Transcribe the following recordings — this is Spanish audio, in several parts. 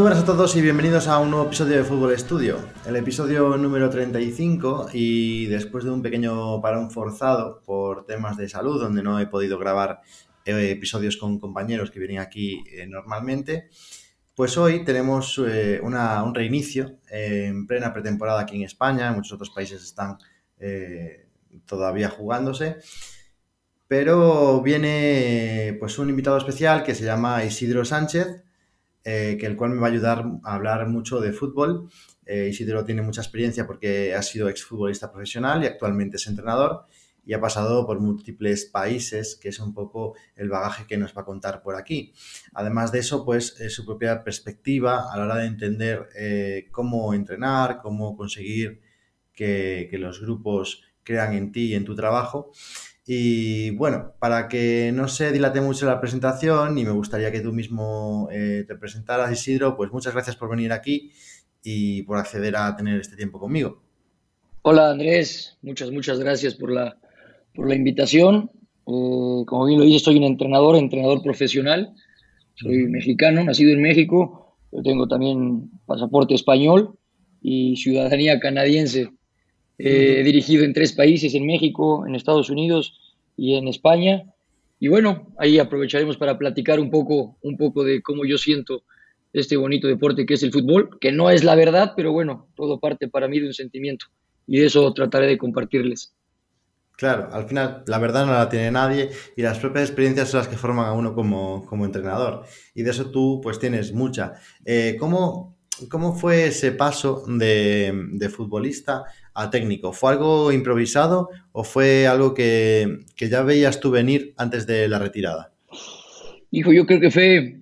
Muy buenas a todos y bienvenidos a un nuevo episodio de Fútbol Estudio, el episodio número 35 y después de un pequeño parón forzado por temas de salud donde no he podido grabar eh, episodios con compañeros que vienen aquí eh, normalmente, pues hoy tenemos eh, un reinicio en plena pretemporada aquí en España, muchos otros países están todavía jugándose, pero viene pues un invitado especial que se llama Isidro Sánchez, eh, que el cual me va a ayudar a hablar mucho de fútbol. Eh, Isidro tiene mucha experiencia porque ha sido exfutbolista profesional y actualmente es entrenador y ha pasado por múltiples países, que es un poco el bagaje que nos va a contar por aquí. Además de eso, pues su propia perspectiva a la hora de entender eh, cómo entrenar, cómo conseguir que, que, los grupos crean en ti y en tu trabajo. Y bueno, para que no se dilate mucho la presentación y me gustaría que tú mismo eh, te presentaras, Isidro, pues muchas gracias por venir aquí y por acceder a tener este tiempo conmigo. Hola Andrés, muchas, muchas gracias por la, por la invitación. Eh, como bien lo dije, soy un entrenador, entrenador profesional. Soy mexicano, nacido en México. Yo tengo también pasaporte español y ciudadanía canadiense. He dirigido en tres países, en México, en Estados Unidos y en España. Y bueno, ahí aprovecharemos para platicar un poco, un poco de cómo yo siento este bonito deporte que es el fútbol, que no es la verdad, pero bueno, todo parte para mí de un sentimiento y de eso trataré de compartirles. Claro, al final la verdad no la tiene nadie y las propias experiencias son las que forman a uno como, como entrenador y de eso tú pues tienes mucha. Eh, ¿cómo, ¿Cómo fue ese paso de, de futbolista técnico? ¿Fue algo improvisado o fue algo que, ya veías tú venir antes de la retirada? Hijo, yo creo que fue,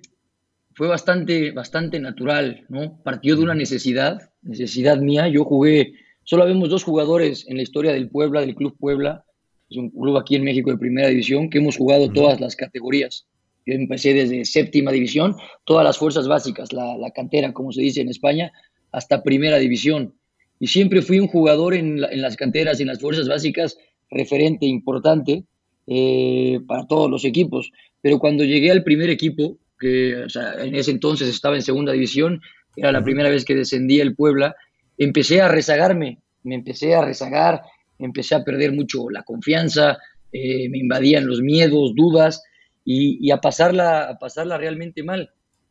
fue bastante, bastante natural, ¿no? Partió de una necesidad, necesidad mía. Yo jugué, solo vemos dos jugadores en la historia del Puebla, del Club Puebla, es un club aquí en México de primera división, que hemos jugado todas las categorías. Yo empecé desde séptima división, todas las fuerzas básicas, la, la cantera, como se dice en España, hasta primera división y siempre fui un jugador en, las canteras, en las fuerzas básicas, referente importante eh, para todos los equipos. Pero cuando llegué al primer equipo, que en ese entonces estaba en segunda división, era la primera vez que descendía el Puebla, empecé a rezagarme, me empecé a rezagar, empecé a perder mucho la confianza, eh, me invadían los miedos, dudas y, a, pasarla, a pasarla realmente mal.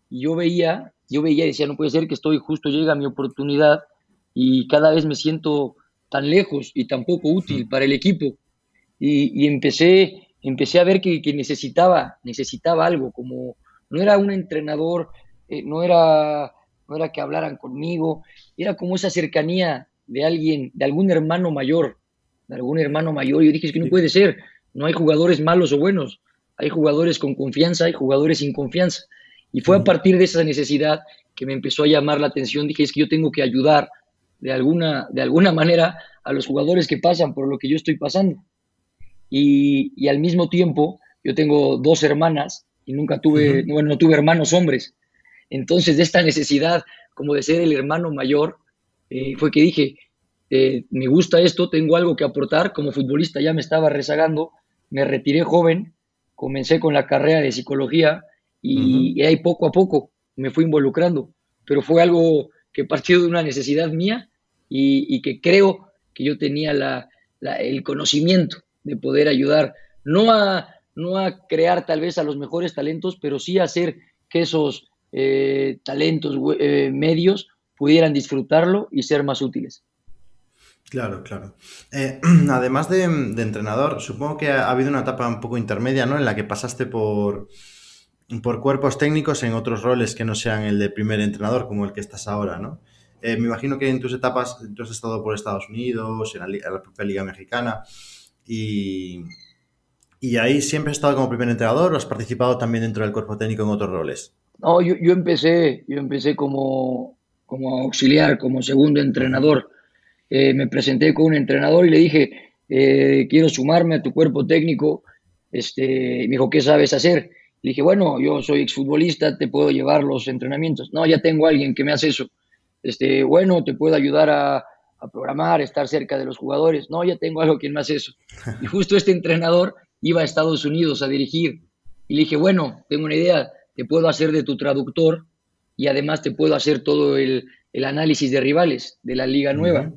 Y yo veía, yo veía y decía, no puede ser que estoy, justo llega mi oportunidad y cada vez me siento tan lejos y tan poco útil para el equipo. Y, empecé, empecé a ver que, necesitaba, necesitaba algo, como no era un entrenador, eh, no, era, no era que hablaran conmigo, era como esa cercanía de alguien, de algún hermano mayor, de algún hermano mayor. Y yo dije, es que no puede ser, no hay jugadores malos o buenos, hay jugadores con confianza, hay jugadores sin confianza. Y fue a partir de esa necesidad que me empezó a llamar la atención, dije, es que yo tengo que ayudar de alguna, de alguna manera a los jugadores que pasan por lo que yo estoy pasando. Y, al mismo tiempo, yo tengo dos hermanas y nunca tuve, bueno, no tuve hermanos hombres. Entonces, de esta necesidad como de ser el hermano mayor, eh, fue que dije, eh, me gusta esto, tengo algo que aportar, como futbolista ya me estaba rezagando, me retiré joven, comencé con la carrera de psicología y ahí poco a poco me fui involucrando, pero fue algo que partió de una necesidad mía y, que creo que yo tenía el conocimiento de poder ayudar, no a, no a crear tal vez a los mejores talentos, pero sí a hacer que esos eh, talentos eh, medios pudieran disfrutarlo y ser más útiles. Claro, claro. Eh, además de, de, entrenador, supongo que ha habido una etapa un poco intermedia, ¿no? En la que pasaste por, por cuerpos técnicos en otros roles que no sean el de primer entrenador, como el que estás ahora, ¿no? Eh, me imagino que en tus etapas tú has estado por Estados Unidos, en la, propia Liga Mexicana, y, y, ahí siempre has estado como primer entrenador o has participado también dentro del cuerpo técnico en otros roles? No, yo, empecé, yo empecé como, como auxiliar, como segundo entrenador. Eh, me presenté con un entrenador y le dije, eh, quiero sumarme a tu cuerpo técnico. Este, me dijo, ¿qué sabes hacer? Le dije, bueno, yo soy exfutbolista, te puedo llevar los entrenamientos. No, ya tengo a alguien que me hace eso. Este, bueno, te puedo ayudar a, programar, estar cerca de los jugadores. No, ya tengo algo que me hace eso. Y justo este entrenador iba a Estados Unidos a dirigir. Y le dije, bueno, tengo una idea, te puedo hacer de tu traductor y además te puedo hacer todo el, análisis de rivales de la liga nueva.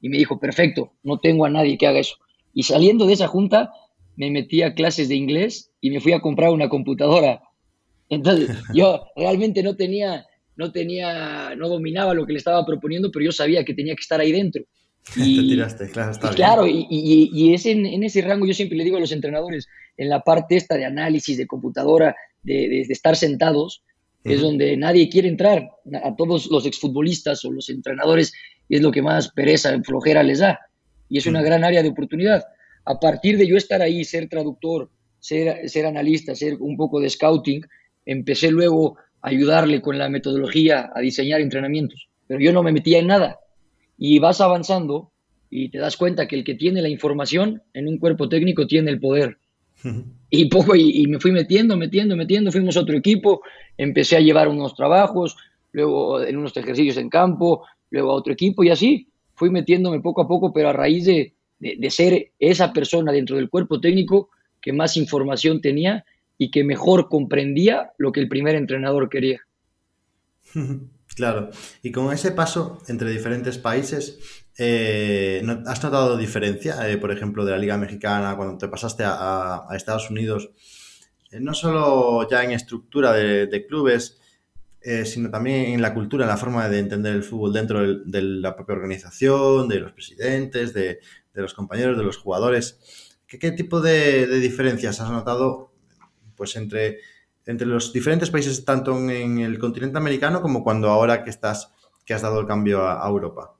Y me dijo, perfecto, no tengo a nadie que haga eso. Y saliendo de esa junta, me metí a clases de inglés y me fui a comprar una computadora. Entonces, yo realmente no tenía, no tenía, no dominaba lo que le estaba proponiendo, pero yo sabía que tenía que estar ahí dentro. Y, Te tiraste, claro, está Claro, y, y, es en, en, ese rango, yo siempre le digo a los entrenadores, en la parte esta de análisis de computadora, de, de, estar sentados, es donde nadie quiere entrar. A todos los exfutbolistas o los entrenadores es lo que más pereza, flojera les da. Y es una gran área de oportunidad. A partir de yo estar ahí, ser traductor, ser, ser analista, ser un poco de scouting, empecé luego a ayudarle con la metodología a diseñar entrenamientos. Pero yo no me metía en nada y vas avanzando y te das cuenta que el que tiene la información en un cuerpo técnico tiene el poder. Y poco, y, me fui metiendo, metiendo, metiendo, fuimos a otro equipo, empecé a llevar unos trabajos, luego en unos ejercicios en campo, luego a otro equipo y así fui metiéndome poco a poco, pero a raíz de, de ser esa persona dentro del cuerpo técnico que más información tenía y que mejor comprendía lo que el primer entrenador quería. Claro, y con ese paso entre diferentes países, eh, ¿has notado diferencia, eh, por ejemplo, de la Liga Mexicana cuando te pasaste a, Estados Unidos? Eh, no solo ya en estructura de, clubes, sino también en la cultura, en la forma de entender el fútbol dentro de, la propia organización, de los presidentes, de, los compañeros, de los jugadores. ¿Qué, tipo de, de, diferencias has notado pues, entre entre los diferentes países, tanto en el continente americano como cuando ahora que estás, que has dado el cambio a, Europa?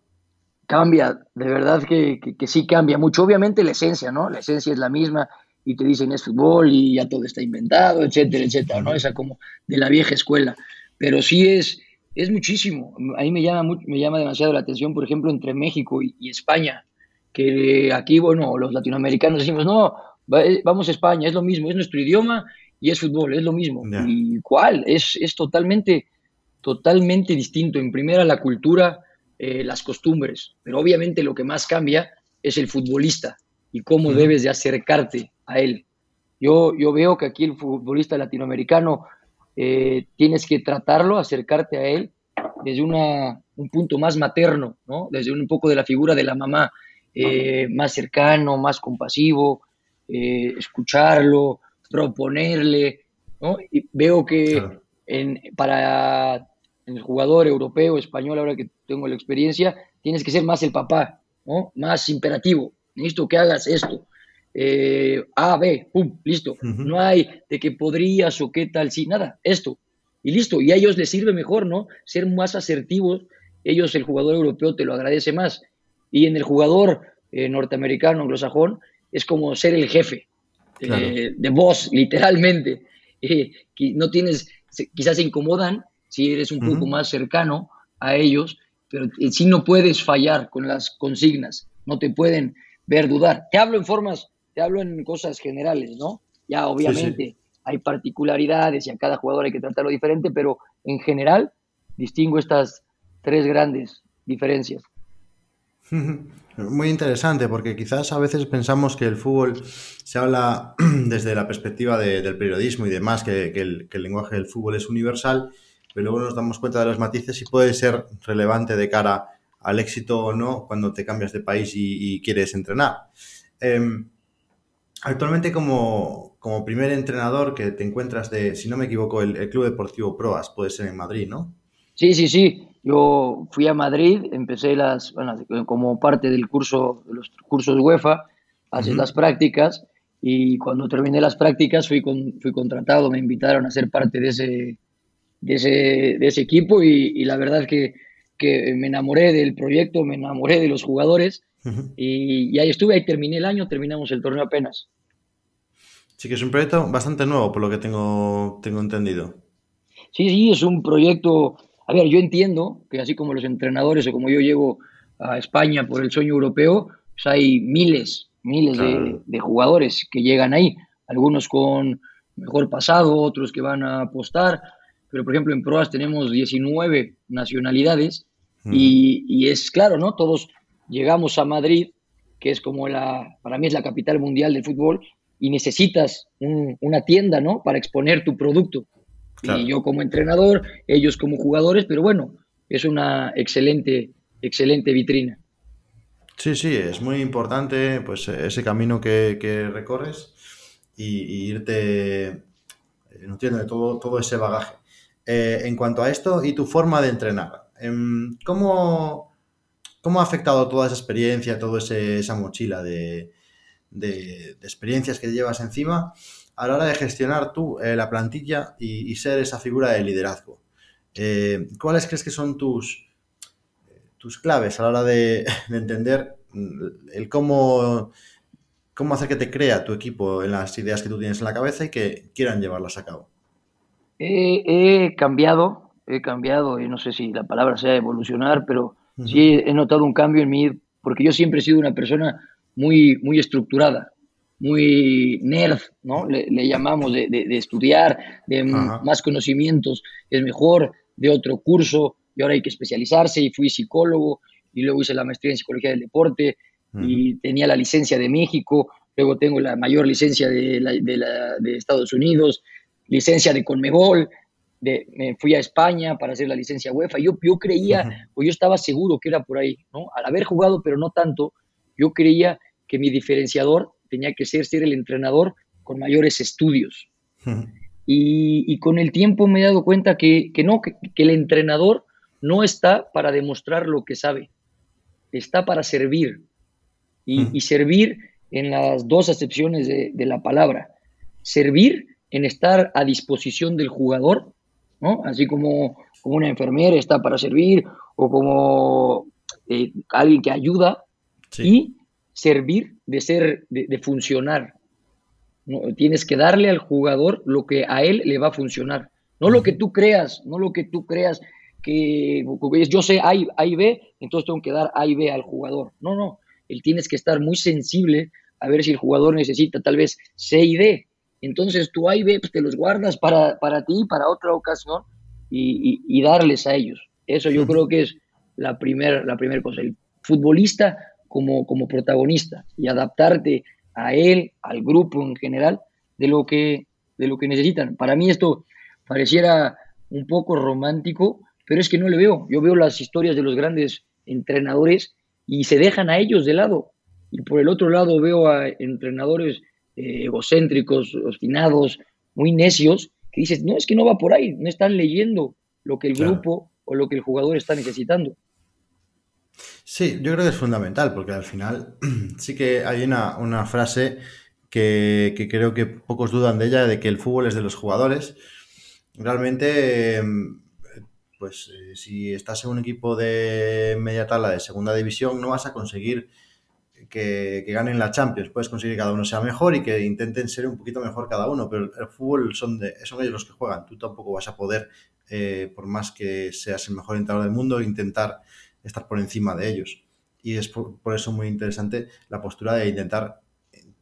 Cambia, de verdad que, sí cambia mucho. Obviamente la esencia, ¿no? La esencia es la misma y te dicen es fútbol y ya todo está inventado, etcétera, etcétera, ¿no? Esa como de la vieja escuela. Pero sí es, es muchísimo. A mí me llama, me llama demasiado la atención, por ejemplo, entre México y España, que aquí, bueno, los latinoamericanos decimos, no, eh, vamos a España, es lo mismo, es nuestro idioma y es fútbol, es lo mismo. ¿Y cuál? Es, es totalmente, totalmente distinto. En primera, la cultura, eh, las costumbres, pero obviamente lo que más cambia es el futbolista y cómo debes de acercarte a él. Yo, yo veo que aquí el futbolista latinoamericano eh, tienes que tratarlo, acercarte a él desde una, un punto más materno, ¿no? desde un poco de la figura de la mamá, eh, más cercano, más compasivo, escucharlo, proponerle, ¿no? Y veo que en, para el jugador europeo, español, ahora que tengo la experiencia, tienes que ser más el papá, ¿no? Más imperativo. Necesito que hagas esto. Eh, a, B, pum, listo. No hay de que podrías o qué tal, sí, nada, esto. Y listo. Y a ellos les sirve mejor, ¿no? Ser más asertivos. Ellos, el jugador europeo, te lo agradece más. Y en el jugador eh, norteamericano, anglosajón, es como ser el jefe, eh, de voz, literalmente. Eh, no tienes, quizás se incomodan si eres un poco más cercano a ellos, pero eh, si no puedes fallar con las consignas, no te pueden ver dudar. Te hablo en formas, te hablo en cosas generales, ¿no? Ya obviamente hay particularidades y a cada jugador hay que tratarlo diferente, pero en general distingo estas tres grandes diferencias. Muy interesante, porque quizás a veces pensamos que el fútbol se habla desde la perspectiva del periodismo y demás, que, el, lenguaje del fútbol es universal, pero luego nos damos cuenta de los matices y puede ser relevante de cara al éxito o no cuando te cambias de país y, quieres entrenar. Em, actualmente como, primer entrenador que te encuentras de, si no me equivoco, el, el Club Deportivo Proas, puede ser en Madrid, ¿no? Sí, sí, sí. Yo fui a Madrid, empecé las, bueno, como parte del curso, de los cursos UEFA, hacer las prácticas y cuando terminé las prácticas fui, fui contratado, me invitaron a ser parte de ese, de ese, de ese equipo y, la verdad que, que me enamoré del proyecto, me enamoré de los jugadores y, ahí estuve, ahí terminé el año, terminamos el torneo apenas. Sí que es un proyecto bastante nuevo, por lo que tengo, tengo entendido. Sí, sí, es un proyecto a ver, yo entiendo que así como los entrenadores o como yo llego a España por el sueño europeo, pues hay miles, miles de, jugadores que llegan ahí, algunos con mejor pasado, otros que van a apostar, pero por ejemplo en Proas tenemos 19 nacionalidades y, es claro, ¿no? Todos llegamos a Madrid, que es como la, para mí es la capital mundial del fútbol, y necesitas una tienda, ¿no? Para exponer tu producto. Y yo como entrenador, ellos como jugadores, pero bueno, es una excelente, excelente vitrina. Sí, sí, es muy importante pues ese camino que, recorres y, irte eh, nutriendo todo, todo ese bagaje. Eh, en cuanto a esto y tu forma de entrenar, em, ¿cómo, cómo ha afectado toda esa experiencia, toda esa mochila de, experiencias que llevas encima a la hora de gestionar tú eh, la plantilla y, ser esa figura de liderazgo? ¿Cuáles crees que son tus, tus claves a la hora de, entender el cómo, cómo hacer que te crea tu equipo en las ideas que tú tienes en la cabeza y que quieran llevarlas a cabo. He, cambiado, he cambiado, y no sé si la palabra sea evolucionar, pero sí he notado un cambio en mí, porque yo siempre he sido una persona muy, muy estructurada, muy nerd, ¿no? Le, llamamos de, estudiar, de más conocimientos, es mejor, de otro curso, y ahora hay que especializarse y fui psicólogo y luego hice la maestría en psicología del deporte y tenía la licencia de México, luego tengo la mayor licencia de, de, Estados Unidos, licencia de Conmebol, de, me fui a España para hacer la licencia UEFA. Yo, yo creía, o yo estaba seguro que era por ahí, ¿no? Al haber jugado, pero no tanto, yo creía que mi diferenciador tenía que ser ser el entrenador con mayores estudios. y, con el tiempo me he dado cuenta que, no, que, el entrenador no está para demostrar lo que sabe, está para servir. Y, servir en las dos acepciones de, la palabra. Servir en estar a disposición del jugador, ¿no? Así como, como una enfermera está para servir o como eh, alguien que ayuda y servir de ser, de, funcionar. Tienes que darle al jugador lo que a él le va a funcionar. No lo que tú creas, no lo que tú creas que yo sé A y, B, entonces tengo que dar A y B al jugador. No, no, él tienes que estar muy sensible a ver si el jugador necesita tal vez C y D. Entonces tú A y B pues, te los guardas para, para ti, para otra ocasión y, darles a ellos. Eso yo creo que es la primera la primer cosa. El futbolista como, como protagonista y adaptarte a él, al grupo en general, de lo que, de lo que necesitan. Para mí esto pareciera un poco romántico, pero es que no le veo. Yo veo las historias de los grandes entrenadores y se dejan a ellos de lado. Y por el otro lado veo a entrenadores eh, egocéntricos, obstinados, muy necios, que dices, no, es que no va por ahí, no están leyendo lo que el grupo o lo que el jugador está necesitando. Sí, yo creo que es fundamental, porque al final sí que hay una, frase que, que, creo que pocos dudan de ella, de que el fútbol es de los jugadores. Realmente em, pues eh, si estás en un equipo de media tabla de segunda división, no vas a conseguir que, ganen la Champions. Puedes conseguir que cada uno sea mejor y que intenten ser un poquito mejor cada uno, pero el fútbol son, de, son ellos los que juegan. Tú tampoco vas a poder, eh, por más que seas el mejor entrenador del mundo, intentar estar por encima de ellos. Y es por, eso muy interesante la postura de intentar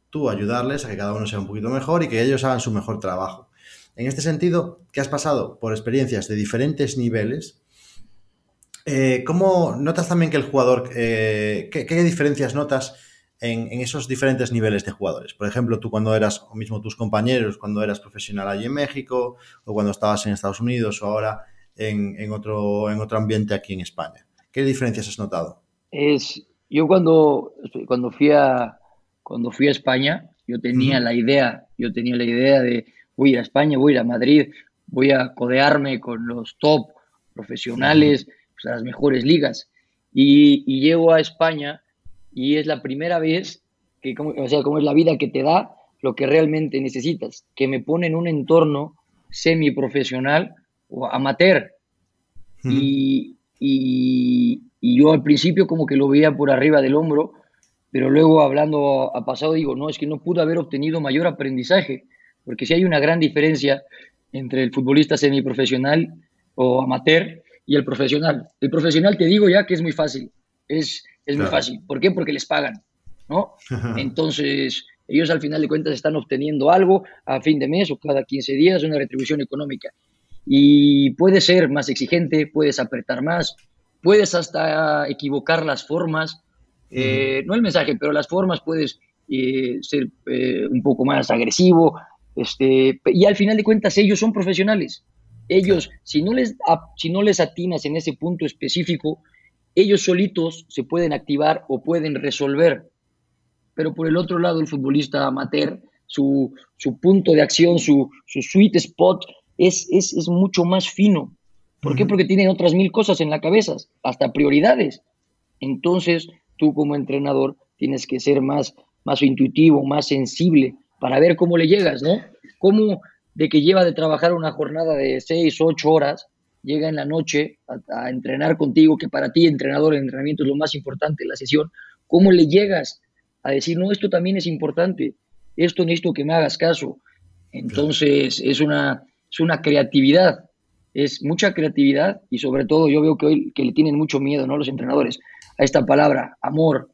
tú ayudarles a que cada uno sea un poquito mejor y que ellos hagan su mejor trabajo. En este sentido, que has pasado por experiencias de diferentes niveles, eh, ¿cómo notas también que el jugador, eh, qué, diferencias notas en, esos diferentes niveles de jugadores? Por ejemplo, tú cuando eras, o mismo tus compañeros, cuando eras profesional allí en México, o cuando estabas en Estados Unidos, o ahora en, otro, en otro ambiente aquí en España. ¿Qué diferencias has notado? Es, yo cuando, cuando, fui a, cuando fui a España, yo tenía la idea, yo tenía la idea de voy a ir a España, voy a Madrid, voy a codearme con los top profesionales, pues, a las mejores ligas. Y, llego a España y es la primera vez que, o sea, como es la vida que te da lo que realmente necesitas, que me pone en un entorno semiprofesional o amateur. y, y, yo al principio como que lo veía por arriba del hombro, pero luego hablando a pasado digo, no, es que no pude haber obtenido mayor aprendizaje porque si hay una gran diferencia entre el futbolista semiprofesional o amateur y el profesional. El profesional te digo ya que es muy fácil, es, es muy fácil. ¿Por qué? Porque les pagan, ¿no? Entonces, ellos al final de cuentas están obteniendo algo a fin de mes o cada 15 días, una retribución económica. Y puedes ser más exigente, puedes apretar más, puedes hasta equivocar las formas, eh, no el mensaje, pero las formas puedes eh, ser eh, un poco más agresivo, este, y al final de cuentas ellos son profesionales. Ellos, si no, les, si no les atinas en ese punto específico, ellos solitos se pueden activar o pueden resolver. Pero por el otro lado, el futbolista amateur, su, punto de acción, su, su sweet spot es, es, es mucho más fino. ¿Por qué? Porque tienen otras mil cosas en la cabeza, hasta prioridades. Entonces, tú como entrenador tienes que ser más, más intuitivo, más sensible para ver cómo le llegas, ¿no? Cómo de que lleva de trabajar una jornada de seis, ocho horas, llega en la noche a, entrenar contigo, que para ti, entrenador, el entrenamiento es lo más importante, la sesión, ¿cómo le llegas a decir, no, esto también es importante, esto necesito que me hagas caso? Entonces, es una, es una creatividad, es mucha creatividad y sobre todo yo veo que hoy que le tienen mucho miedo, ¿no? Los entrenadores a esta palabra, amor,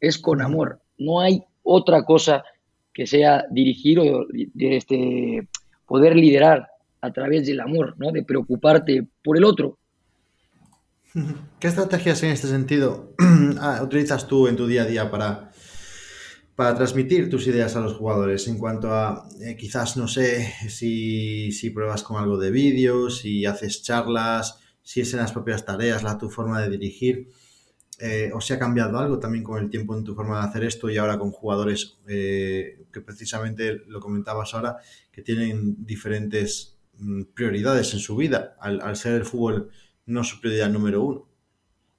es con amor, no hay otra cosa que sea dirigir o este, poder liderar a través del amor, ¿no? De preocuparte por el otro. ¿Qué estrategias en este sentido ah, utilizas tú en tu día a día para, para transmitir tus ideas a los jugadores en cuanto a, eh, quizás, no sé, si, si, pruebas con algo de vídeo, si haces charlas, si es en las propias tareas, la tu forma de dirigir? Eh, o si ha cambiado algo también con el tiempo en tu forma de hacer esto y ahora con jugadores eh, que precisamente lo comentabas ahora, que tienen diferentes mm, prioridades en su vida, al, ser el fútbol no su prioridad número uno.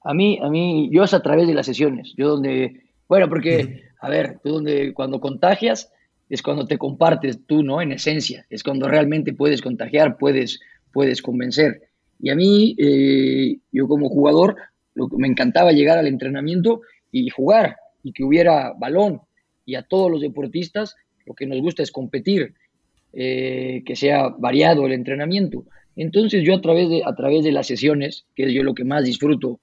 A mí, a mí, yo es a través de las sesiones, yo donde, bueno, porque, a ver, tú donde cuando contagias es cuando te compartes tú, ¿no? En esencia, es cuando realmente puedes contagiar, puedes, puedes convencer. Y a mí, eh, yo como jugador, me encantaba llegar al entrenamiento y jugar y que hubiera balón. Y a todos los deportistas lo que nos gusta es competir, eh, que sea variado el entrenamiento. Entonces yo a través, de, a través de las sesiones, que es yo lo que más disfruto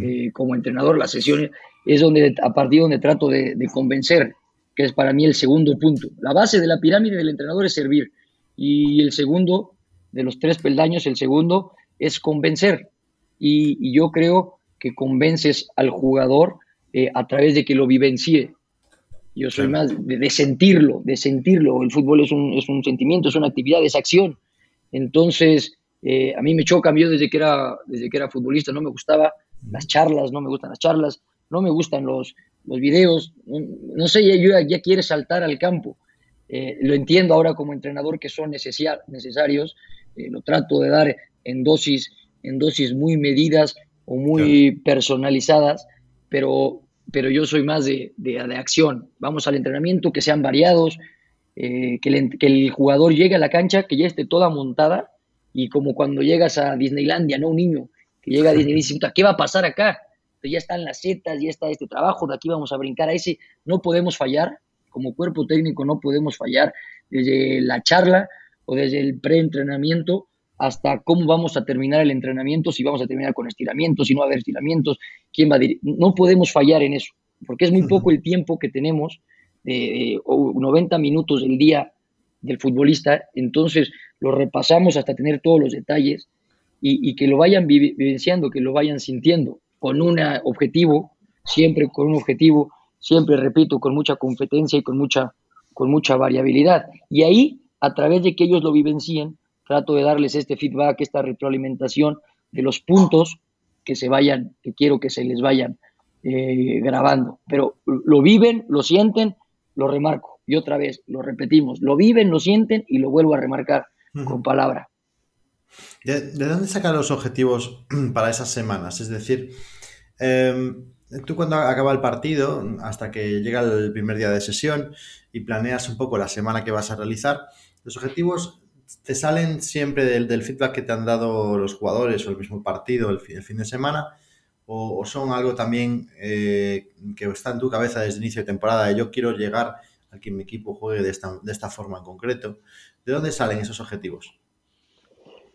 eh, como entrenador, las sesiones, es donde a partir donde trato de, de convencer, que es para mí el segundo punto. La base de la pirámide del entrenador es servir y el segundo, de los tres peldaños, el segundo es convencer. Y, y yo creo que convences al jugador eh, a través de que lo vivencie. Yo soy más de, sentirlo, de sentirlo. El fútbol es un, es un, sentimiento, es una actividad, es acción. Entonces, eh, a mí me choca, yo desde que, era, desde que era futbolista no me gustaba las charlas, no me gustan las charlas, no me gustan los, los videos, no, sé, ya, ya quiere saltar al campo. Eh, lo entiendo ahora como entrenador que son necesarios, lo trato de dar en dosis, en dosis muy medidas o muy personalizadas, pero, pero yo soy más de, de, acción. Vamos al entrenamiento, que sean variados, eh, que, el, que, el, jugador llegue a la cancha, que ya esté toda montada, y como cuando llegas a Disneylandia, ¿no? Un niño que llega a Disney y dice, ¿qué va a pasar acá? Ya están las setas, ya está este trabajo, de aquí vamos a brincar a ese. No podemos fallar, como cuerpo técnico no podemos fallar desde la charla o desde el preentrenamiento hasta cómo vamos a terminar el entrenamiento, si vamos a terminar con estiramientos, si no va a haber estiramientos, quién va a No podemos fallar en eso, porque es muy poco el tiempo que tenemos, de, 90 minutos del día del futbolista, entonces lo repasamos hasta tener todos los detalles y, que lo vayan vivenciando, que lo vayan sintiendo, con un objetivo, siempre con un objetivo, siempre repito, con mucha competencia y con mucha, con mucha variabilidad. Y ahí, a través de que ellos lo vivencien, trato de darles este feedback, esta retroalimentación de los puntos que se vayan, que quiero que se les vayan eh, grabando. Pero lo viven, lo sienten, lo remarco. Y otra vez, lo repetimos, lo viven, lo sienten y lo vuelvo a remarcar con palabra. ¿De, dónde sacan los objetivos para esas semanas? Es decir, em, tú cuando acaba el partido, hasta que llega el primer día de sesión y planeas un poco la semana que vas a realizar, los objetivos te salen siempre del, feedback que te han dado los jugadores o el mismo partido el, fin de semana? O, son algo también eh, que está en tu cabeza desde el inicio de temporada? yo quiero llegar a que mi equipo juegue de esta, de esta forma en concreto. ¿De dónde salen esos objetivos?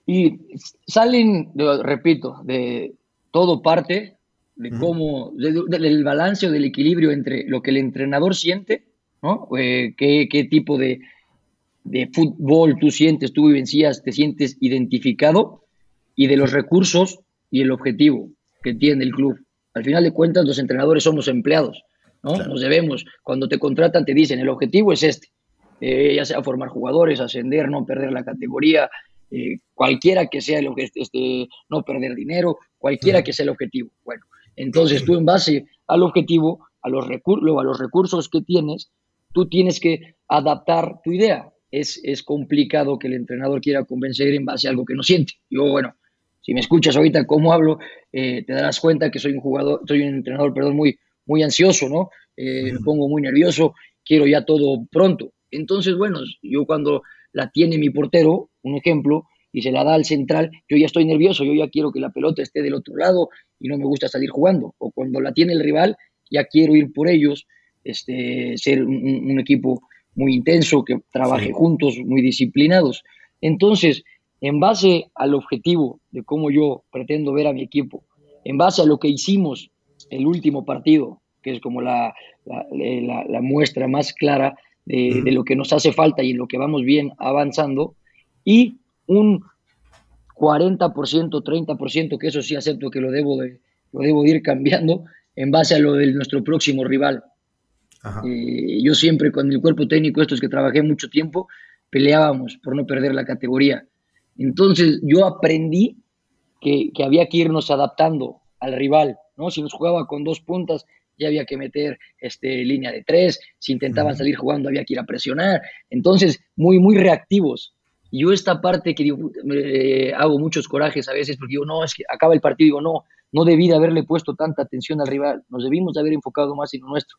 Y salen, repito, de todo parte de cómo, del balance o del equilibrio entre lo que el entrenador siente, ¿no? Eh, qué, qué, tipo de, de fútbol tú sientes, tú vivencias, te sientes identificado y de los recursos y el objetivo que tiene el club. Al final de cuentas, los entrenadores somos empleados, ¿no? Nos debemos. Cuando te contratan, te dicen, el objetivo es este, eh, ya sea formar jugadores, ascender, no perder la categoría, eh, cualquiera que sea el objetivo, este, no perder dinero, cualquiera que sea el objetivo. Bueno, entonces tú en base al objetivo, a los, recursos, a los recursos que tienes, tú tienes que adaptar tu idea. Es, es complicado que el entrenador quiera convencer en base a algo que no siente. Yo, bueno, si me escuchas ahorita cómo hablo, eh, te darás cuenta que soy un jugador, soy un entrenador, perdón, muy, muy ansioso, ¿no? Eh, me pongo muy nervioso, quiero ya todo pronto. Entonces, bueno, yo cuando la tiene mi portero, un ejemplo, y se la da al central, yo ya estoy nervioso, yo ya quiero que la pelota esté del otro lado y no me gusta salir jugando. O cuando la tiene el rival, ya quiero ir por ellos, este, ser un, equipo muy intenso, que trabaje juntos, muy disciplinados. Entonces, en base al objetivo de cómo yo pretendo ver a mi equipo, en base a lo que hicimos el último partido, que es como la, la, muestra más clara de, lo que nos hace falta y en lo que vamos bien avanzando, y un 40%, 30%, que eso sí acepto que lo debo de, lo debo ir cambiando en base a lo de nuestro próximo rival. Eh, yo siempre con el cuerpo técnico, estos que trabajé mucho tiempo, peleábamos por no perder la categoría. Entonces yo aprendí que, había que irnos adaptando al rival, ¿no? Si nos jugaba con dos puntas, ya había que meter este, línea de tres, si intentaban salir jugando había que ir a presionar, entonces muy, muy reactivos. Yo esta parte que digo, hago muchos corajes a veces porque digo, no, es que acaba el partido, digo, no, no debí de haberle puesto tanta atención al rival, nos debimos de haber enfocado más en lo nuestro.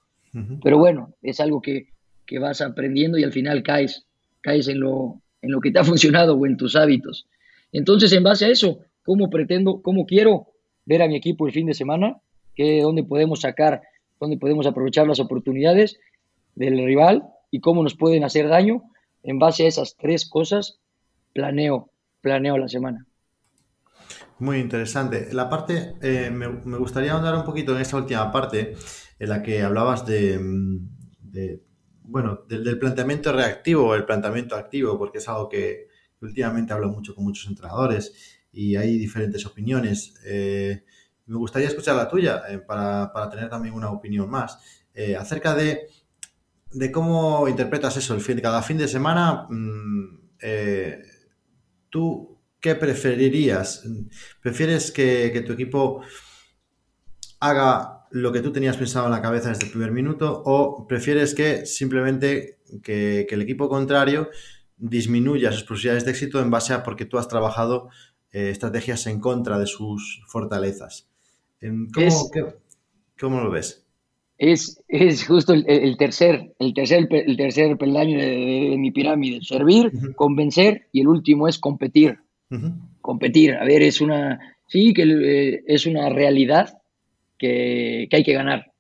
Pero bueno, es algo que, que vas aprendiendo y al final caes, caes en lo, en lo que te ha funcionado o en tus hábitos. Entonces, en base a eso, ¿cómo pretendo, cómo quiero ver a mi equipo el fin de semana? ¿Qué, ¿Dónde podemos sacar, dónde podemos aprovechar las oportunidades del rival y cómo nos pueden hacer daño? En base a esas tres cosas, planeo, planeo la semana. Muy interesante. La parte, eh, me, gustaría ahondar un poquito en esa última parte, en la que hablabas de, de bueno, del, planteamiento reactivo o el planteamiento activo, porque es algo que últimamente hablo mucho con muchos entrenadores y hay diferentes opiniones. Eh, me gustaría escuchar la tuya eh, para, tener también una opinión más acerca de, cómo interpretas eso, el fin, cada fin de semana. Mm, ¿Tú qué preferirías? ¿Prefieres que, que tu equipo haga lo que tú tenías pensado en la cabeza desde el primer minuto o prefieres que simplemente que, el equipo contrario disminuya sus posibilidades de éxito en base a porque tú has trabajado eh, estrategias en contra de sus fortalezas? ¿Cómo, lo ves? Es, es justo el, tercer, el tercer, el tercer peldaño de, mi pirámide. Servir, convencer y el último es competir. Competir. A ver, es una, sí, que eh, es una realidad que, hay que ganar.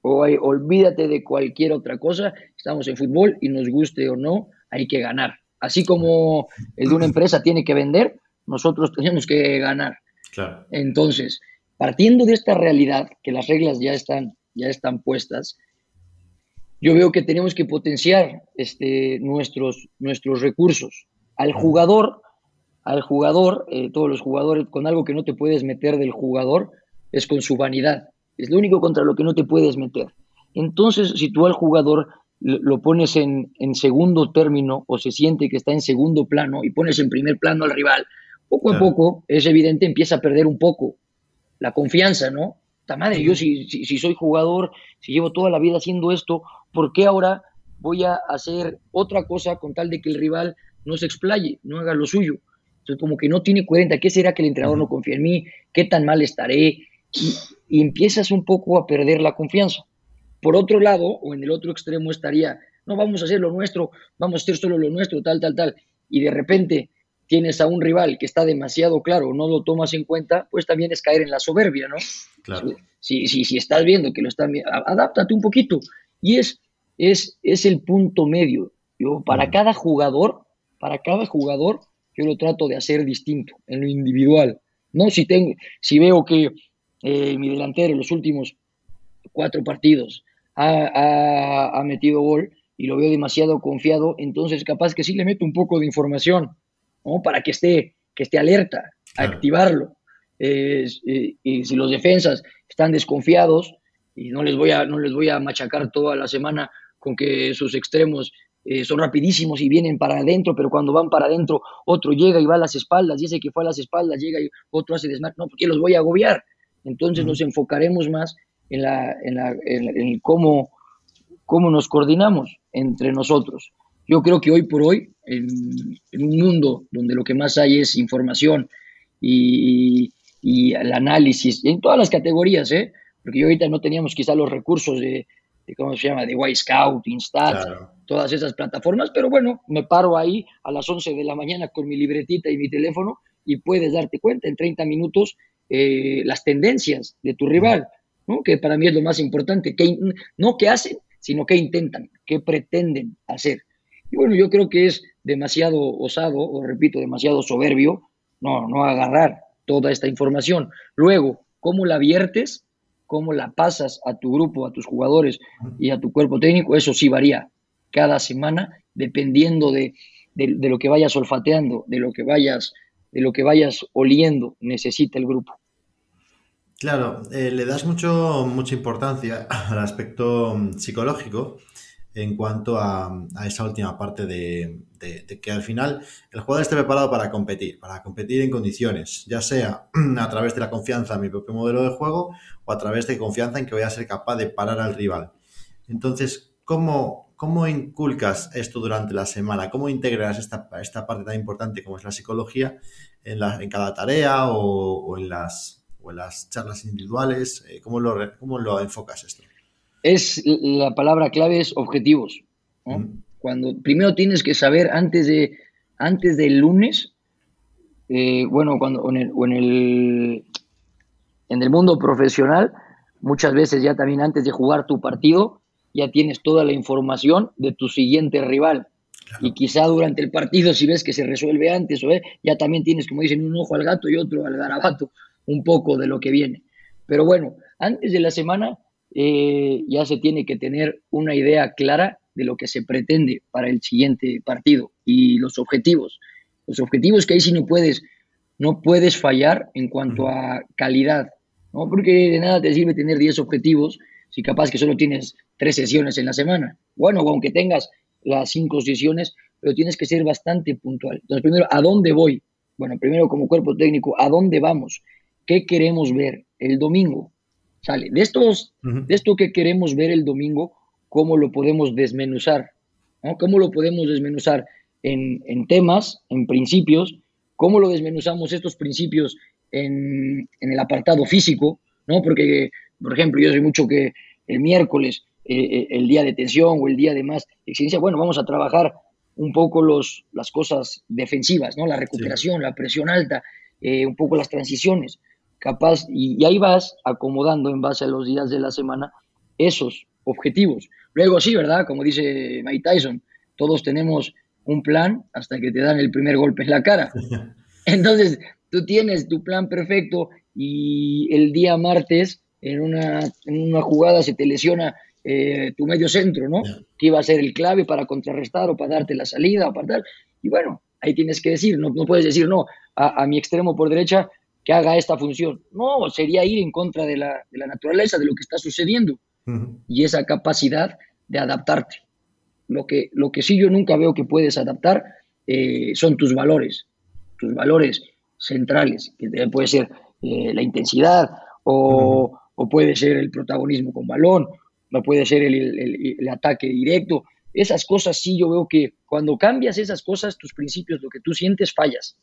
O olvídate de cualquier otra cosa, estamos en fútbol y nos guste o no, hay que ganar. Así como el de una empresa tiene que vender, nosotros tenemos que ganar. Entonces, partiendo de esta realidad, que las reglas ya están, ya están puestas, yo veo que tenemos que potenciar este, nuestros, nuestros recursos. Al jugador, al jugador, eh, todos los jugadores, con algo que no te puedes meter del jugador, es con su vanidad. Es lo único contra lo que no te puedes meter. Entonces, si tú al jugador lo pones en, segundo término o se siente que está en segundo plano y pones en primer plano al rival, poco a poco, es evidente, empieza a perder un poco la confianza, ¿no? Madre, yo si, si, soy jugador, si llevo toda la vida haciendo esto, ¿por qué ahora voy a hacer otra cosa con tal de que el rival no se explaye, no haga lo suyo? Entonces, como que no tiene cuenta, ¿qué será que el entrenador no confía en mí? ¿Qué tan mal estaré? y, empiezas un poco a perder la confianza. Por otro lado, o en el otro extremo estaría, no, vamos a hacer lo nuestro, vamos a hacer solo lo nuestro, tal, tal, tal, y de repente tienes a un rival que está demasiado claro, no lo tomas en cuenta, pues también es caer en la soberbia, ¿no? Claro. Si, si, si estás viendo que lo están viendo, adáptate un poquito. Y es, es, es el punto medio. Yo, para cada jugador, para cada jugador, yo lo trato de hacer distinto, en lo individual. ¿no? Si, tengo, si veo que eh, mi delantero en los últimos cuatro partidos ha, metido gol y lo veo demasiado confiado, entonces capaz que sí le meto un poco de información, ¿no? Para que esté, que esté alerta, activarlo. Eh, y si los defensas están desconfiados, y no les voy a, no les voy a machacar toda la semana con que sus extremos eh, son rapidísimos y vienen para adentro, pero cuando van para adentro, otro llega y va a las espaldas, y ese que fue a las espaldas llega y otro hace desmarque, no, porque los voy a agobiar. Entonces nos enfocaremos más en, la, en, la, en, cómo, cómo nos coordinamos entre nosotros. Yo creo que hoy por hoy, en, un mundo donde lo que más hay es información y, y el análisis, en todas las categorías, ¿eh? porque yo ahorita no teníamos quizá los recursos de, ¿cómo se llama?, de Y Scout, Instat, todas esas plataformas, pero bueno, me paro ahí a las 11 de la mañana con mi libretita y mi teléfono y puedes darte cuenta en 30 minutos eh, las tendencias de tu rival, ¿no? que para mí es lo más importante, que, no qué hacen, sino qué intentan, qué pretenden hacer. Y bueno, yo creo que es demasiado osado, o repito, demasiado soberbio, no, no agarrar toda esta información. Luego, ¿cómo la viertes? ¿Cómo la pasas a tu grupo, a tus jugadores y a tu cuerpo técnico? Eso sí varía cada semana, dependiendo de, de lo que vayas olfateando, de lo que vayas, de lo que vayas oliendo, necesita el grupo. Claro, eh, le das mucho, mucha importancia al aspecto mm, psicológico en cuanto a, esa última parte de, que al final el jugador esté preparado para competir, para competir en condiciones, ya sea a través de la confianza en mi propio modelo de juego o a través de confianza en que voy a ser capaz de parar al rival. Entonces, ¿cómo, cómo inculcas esto durante la semana? ¿Cómo integras esta, esta parte tan importante como es la psicología en, en cada tarea o en las o en las charlas individuales? Eh, ¿Cómo lo, cómo lo enfocas esto? Es la palabra clave es objetivos. Cuando primero tienes que saber antes de antes del lunes, eh, bueno, cuando en el, en el en el mundo profesional, muchas veces ya también antes de jugar tu partido, ya tienes toda la información de tu siguiente rival. Y quizá durante el partido, si ves que se resuelve antes, o ya también tienes, como dicen, un ojo al gato y otro al garabato un poco de lo que viene. Pero bueno, antes de la semana eh, ya se tiene que tener una idea clara de lo que se pretende para el siguiente partido y los objetivos. Los objetivos que ahí sí no puedes, no puedes fallar en cuanto a calidad, ¿no? Porque de nada te sirve tener 10 objetivos si capaz que solo tienes tres sesiones en la semana. Bueno, aunque tengas las cinco sesiones, pero tienes que ser bastante puntual. Entonces, primero, ¿a dónde voy? Bueno, primero como cuerpo técnico, ¿a dónde vamos? ¿Qué queremos ver el domingo? Sale. De, estos, de esto que queremos ver el domingo, ¿cómo lo podemos desmenuzar? ¿Cómo lo podemos desmenuzar en, temas, en principios? ¿Cómo lo desmenuzamos estos principios en, el apartado físico? ¿no? Porque, por ejemplo, yo sé mucho que el miércoles, eh, eh, el día de tensión o el día de más exigencia, bueno, vamos a trabajar un poco los, las cosas defensivas, ¿no? La recuperación, la presión alta, eh, un poco las transiciones capaz, y, ahí vas acomodando en base a los días de la semana esos objetivos. Luego sí, ¿verdad? Como dice Mike Tyson, todos tenemos un plan hasta que te dan el primer golpe en la cara. Entonces, tú tienes tu plan perfecto y el día martes en una, en una jugada se te lesiona eh, tu medio centro, ¿no? Que iba a ser el clave para contrarrestar o para darte la salida o para tal. Y bueno, ahí tienes que decir, no, no puedes decir, no, a, a, mi extremo por derecha que haga esta función. No, sería ir en contra de la, naturaleza, de lo que está sucediendo. Y esa capacidad de adaptarte. Lo que, lo que sí yo nunca veo que puedes adaptar eh, son tus valores, tus valores centrales, que puede ser eh, la intensidad o, puede ser el protagonismo con balón, o puede ser el, ataque directo. Esas cosas sí yo veo que cuando cambias esas cosas, tus principios, lo que tú sientes, fallas.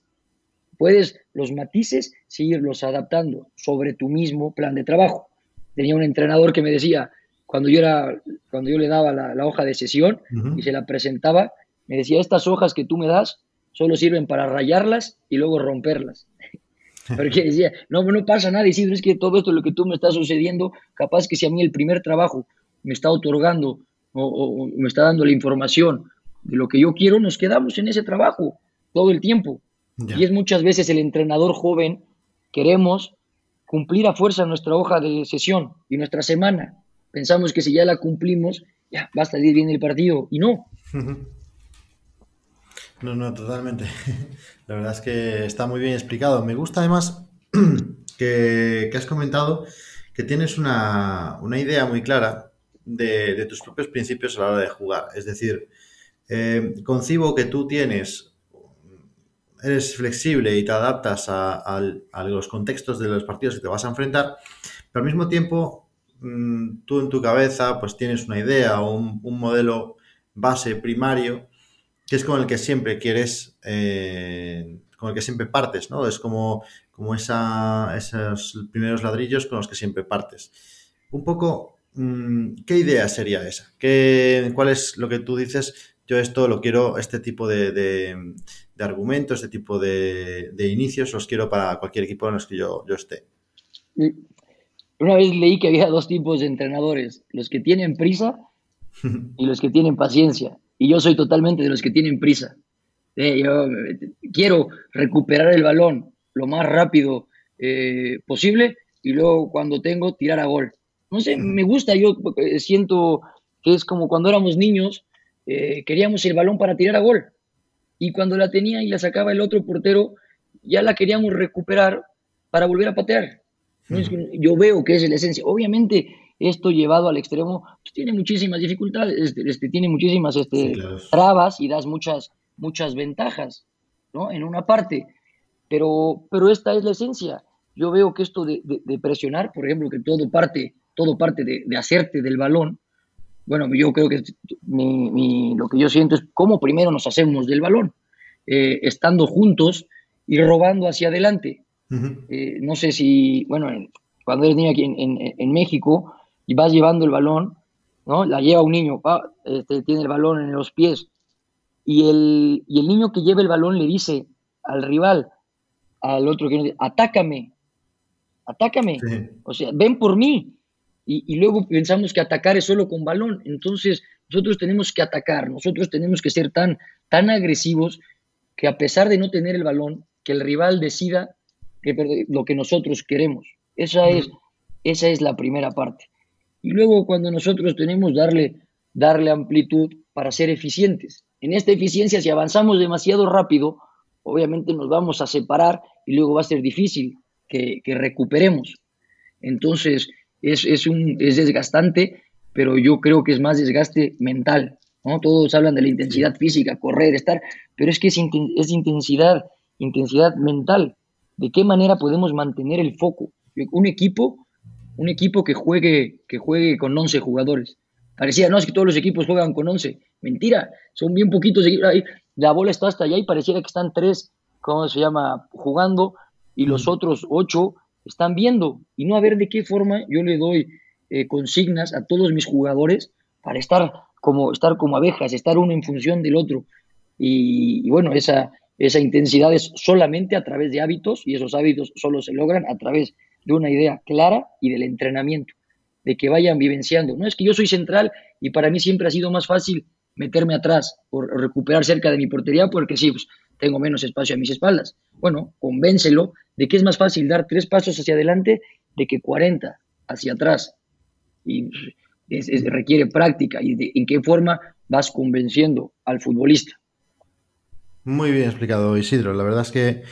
Puedes los matices seguirlos adaptando sobre tu mismo plan de trabajo. Tenía un entrenador que me decía, cuando yo, era, cuando yo le daba la, hoja de sesión y se la presentaba, me decía, estas hojas que tú me das solo sirven para rayarlas y luego romperlas. Porque decía, no, no pasa nada, si es que todo esto lo que tú me estás sucediendo, capaz que si a mí el primer trabajo me está otorgando o me está dando la información de lo que yo quiero, nos quedamos en ese trabajo todo el tiempo. Y es muchas veces el entrenador joven, queremos cumplir a fuerza nuestra hoja de sesión y nuestra semana. Pensamos que si ya la cumplimos, ya va a salir bien el partido. Y no. No, no, totalmente. La verdad es que está muy bien explicado. Me gusta además que, has comentado que tienes una, idea muy clara de, de, tus propios principios a la hora de jugar. Es decir, Eh, concibo que tú tienes, eres flexible y te adaptas a, los contextos de los partidos que te vas a enfrentar, pero al mismo tiempo mm, tú en tu cabeza pues tienes una idea o un, modelo base primario que es con el que siempre quieres, eh, con el que siempre partes, ¿no? Es como, como esa, esos primeros ladrillos con los que siempre partes. Un poco, mm, ¿qué idea sería esa? ¿Qué, ¿Cuál es lo que tú dices? yo esto lo quiero, este tipo de, argumentos, este tipo de, inicios, los quiero para cualquier equipo en los que yo, yo esté. Una vez leí que había dos tipos de entrenadores, los que tienen prisa y los que tienen paciencia. Y yo soy totalmente de los que tienen prisa. Eh, yo eh, quiero recuperar el balón lo más rápido eh, posible y luego cuando tengo tirar a gol. No sé, me gusta, yo siento que es como cuando éramos niños eh, queríamos el balón para tirar a gol. Y cuando la tenía y la sacaba el otro portero, ya la queríamos recuperar para volver a patear. yo veo que es la esencia. Obviamente, esto llevado al extremo pues, tiene muchísimas dificultades, este, este tiene muchísimas este, trabas y das muchas, muchas ventajas ¿no? en una parte. Pero, pero esta es la esencia. Yo veo que esto de, presionar, por ejemplo, que todo parte, todo parte de, de hacerte del balón, bueno, yo creo que lo que yo siento es cómo primero nos hacemos del balón, eh, estando juntos y robando hacia adelante. Eh, no sé si, bueno, cuando eres niño aquí en, México y vas llevando el balón, ¿no? La lleva un niño, este, tiene el balón en los pies y el, y el niño que lleva el balón le dice al rival, al otro que atácame, atácame, o sea, ven por mí y, luego pensamos que atacar es solo con balón. Entonces, nosotros tenemos que atacar, nosotros tenemos que ser tan, tan agresivos que a pesar de no tener el balón, que el rival decida que, lo que nosotros queremos. Esa es, esa es la primera parte. Y luego cuando nosotros tenemos darle, darle amplitud para ser eficientes. En esta eficiencia, si avanzamos demasiado rápido, obviamente nos vamos a separar y luego va a ser difícil que, que recuperemos. Entonces, es, un, es desgastante, pero yo creo que es más desgaste mental. ¿no? Todos hablan de la intensidad física, correr, estar, pero es que es, es intensidad, intensidad mental. ¿De qué manera podemos mantener el foco? Un equipo, un equipo que juegue, que juegue con 11 jugadores. Parecía, no, es que todos los equipos juegan con 11. Mentira, son bien poquitos. La bola está hasta allá y pareciera que están tres, ¿cómo se llama?, jugando y los otros ocho están viendo y no a ver de qué forma yo le doy eh, consignas a todos mis jugadores para estar como, estar como abejas, estar uno en función del otro. Y, bueno, esa, esa intensidad es solamente a través de hábitos y esos hábitos solo se logran a través de una idea clara y del entrenamiento, de que vayan vivenciando. No es que yo soy central y para mí siempre ha sido más fácil meterme atrás o recuperar cerca de mi portería porque sí, pues, tengo menos espacio a mis espaldas. Bueno, convéncelo de que es más fácil dar tres pasos hacia adelante de que 40 hacia atrás. Y requiere práctica y de, en qué forma vas convenciendo al futbolista. Muy bien explicado, Isidro. La verdad es que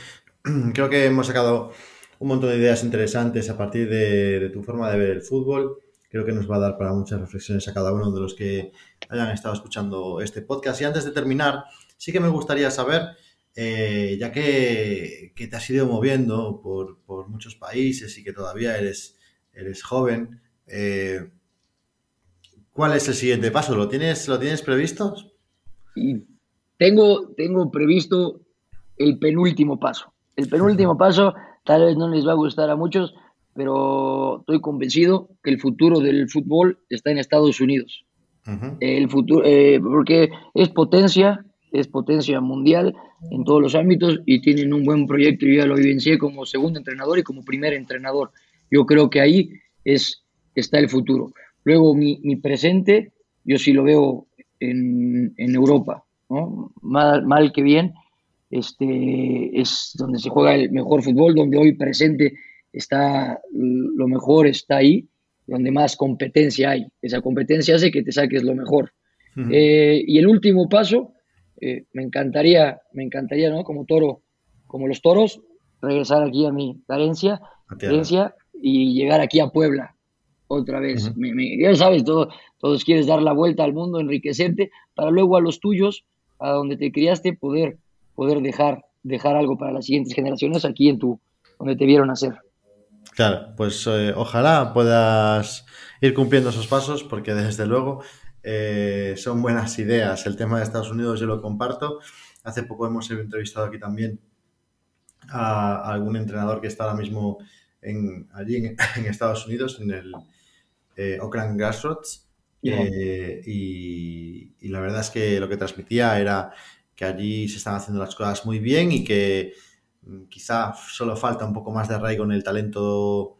creo que hemos sacado un montón de ideas interesantes a partir de, tu forma de ver el fútbol. Creo que nos va a dar para muchas reflexiones a cada uno de los que hayan estado escuchando este podcast. Y antes de terminar, sí que me gustaría saber eh, ya que, te has ido moviendo por, muchos países y que todavía eres, eres joven, eh, ¿cuál es el siguiente paso? ¿Lo tienes, ¿lo tienes previsto? Tengo, tengo previsto el penúltimo paso. El penúltimo paso tal vez no les va a gustar a muchos, pero estoy convencido que el futuro del fútbol está en Estados Unidos. El futuro, eh, porque es potencia, es potencia mundial en todos los ámbitos y tienen un buen proyecto. Yo ya lo vivencié como segundo entrenador y como primer entrenador. Yo creo que ahí es, está el futuro. Luego, mi, mi presente, yo sí lo veo en, en Europa, ¿no? mal, mal, que bien. Este, es donde se juega el mejor fútbol, donde hoy presente está lo mejor, está ahí, donde más competencia hay. Esa competencia hace que te saques lo mejor. Eh, y el último paso, eh, me encantaría, me encantaría, ¿no? Como toro, como los toros, regresar aquí a mi carencia, y llegar aquí a Puebla otra vez. ya sabes, todo, todos quieres dar la vuelta al mundo, enriquecerte, para luego a los tuyos, a donde te criaste, poder, poder dejar, dejar algo para las siguientes generaciones aquí en tu, donde te vieron hacer. Claro, pues eh, ojalá puedas ir cumpliendo esos pasos, porque desde luego eh, son buenas ideas. El tema de Estados Unidos yo lo comparto. Hace poco hemos entrevistado aquí también a, algún entrenador que está ahora mismo en, allí en, Estados Unidos, en el eh, Oakland Grassroots. Eh, y, la verdad es que lo que transmitía era que allí se están haciendo las cosas muy bien y que quizá solo falta un poco más de arraigo en el talento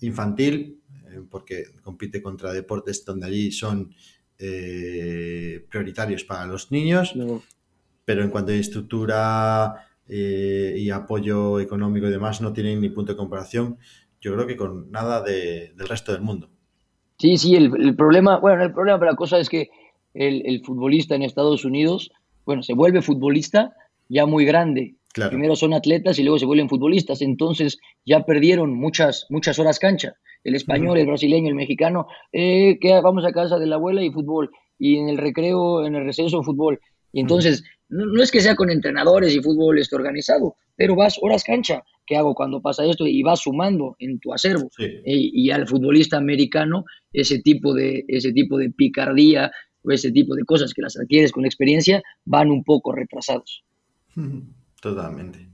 infantil, eh, porque compite contra deportes donde allí son prioritarios para los niños, pero en cuanto a estructura eh, y apoyo económico y demás no tienen ni punto de comparación, yo creo que con nada del resto del mundo. Sí, sí, el, problema, bueno, el problema, pero la cosa es que el, futbolista en Estados Unidos, bueno, se vuelve futbolista ya muy grande. Primero son atletas y luego se vuelven futbolistas, entonces ya perdieron muchas, muchas horas cancha. El español, el brasileño, el mexicano, eh, que vamos a casa de la abuela y fútbol, y en el recreo, en el receso, fútbol. Y entonces, no, es que sea con entrenadores y fútbol esté organizado, pero vas horas cancha. ¿Qué hago cuando pasa esto? Y vas sumando en tu acervo. Y, al futbolista americano, ese tipo, de, ese tipo de picardía o ese tipo de cosas que las adquieres con experiencia van un poco retrasados. Totalmente.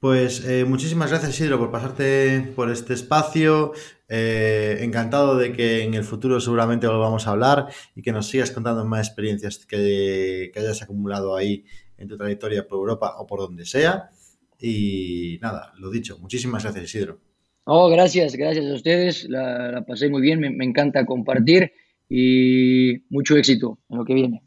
Pues eh, muchísimas gracias, Isidro, por pasarte por este espacio. Eh, encantado de que en el futuro seguramente volvamos a hablar y que nos sigas contando más experiencias que, hayas acumulado ahí en tu trayectoria por Europa o por donde sea. Y nada, lo dicho, muchísimas gracias, Isidro. Oh, gracias, gracias a ustedes. La, pasé muy bien, me encanta compartir y mucho éxito en lo que viene.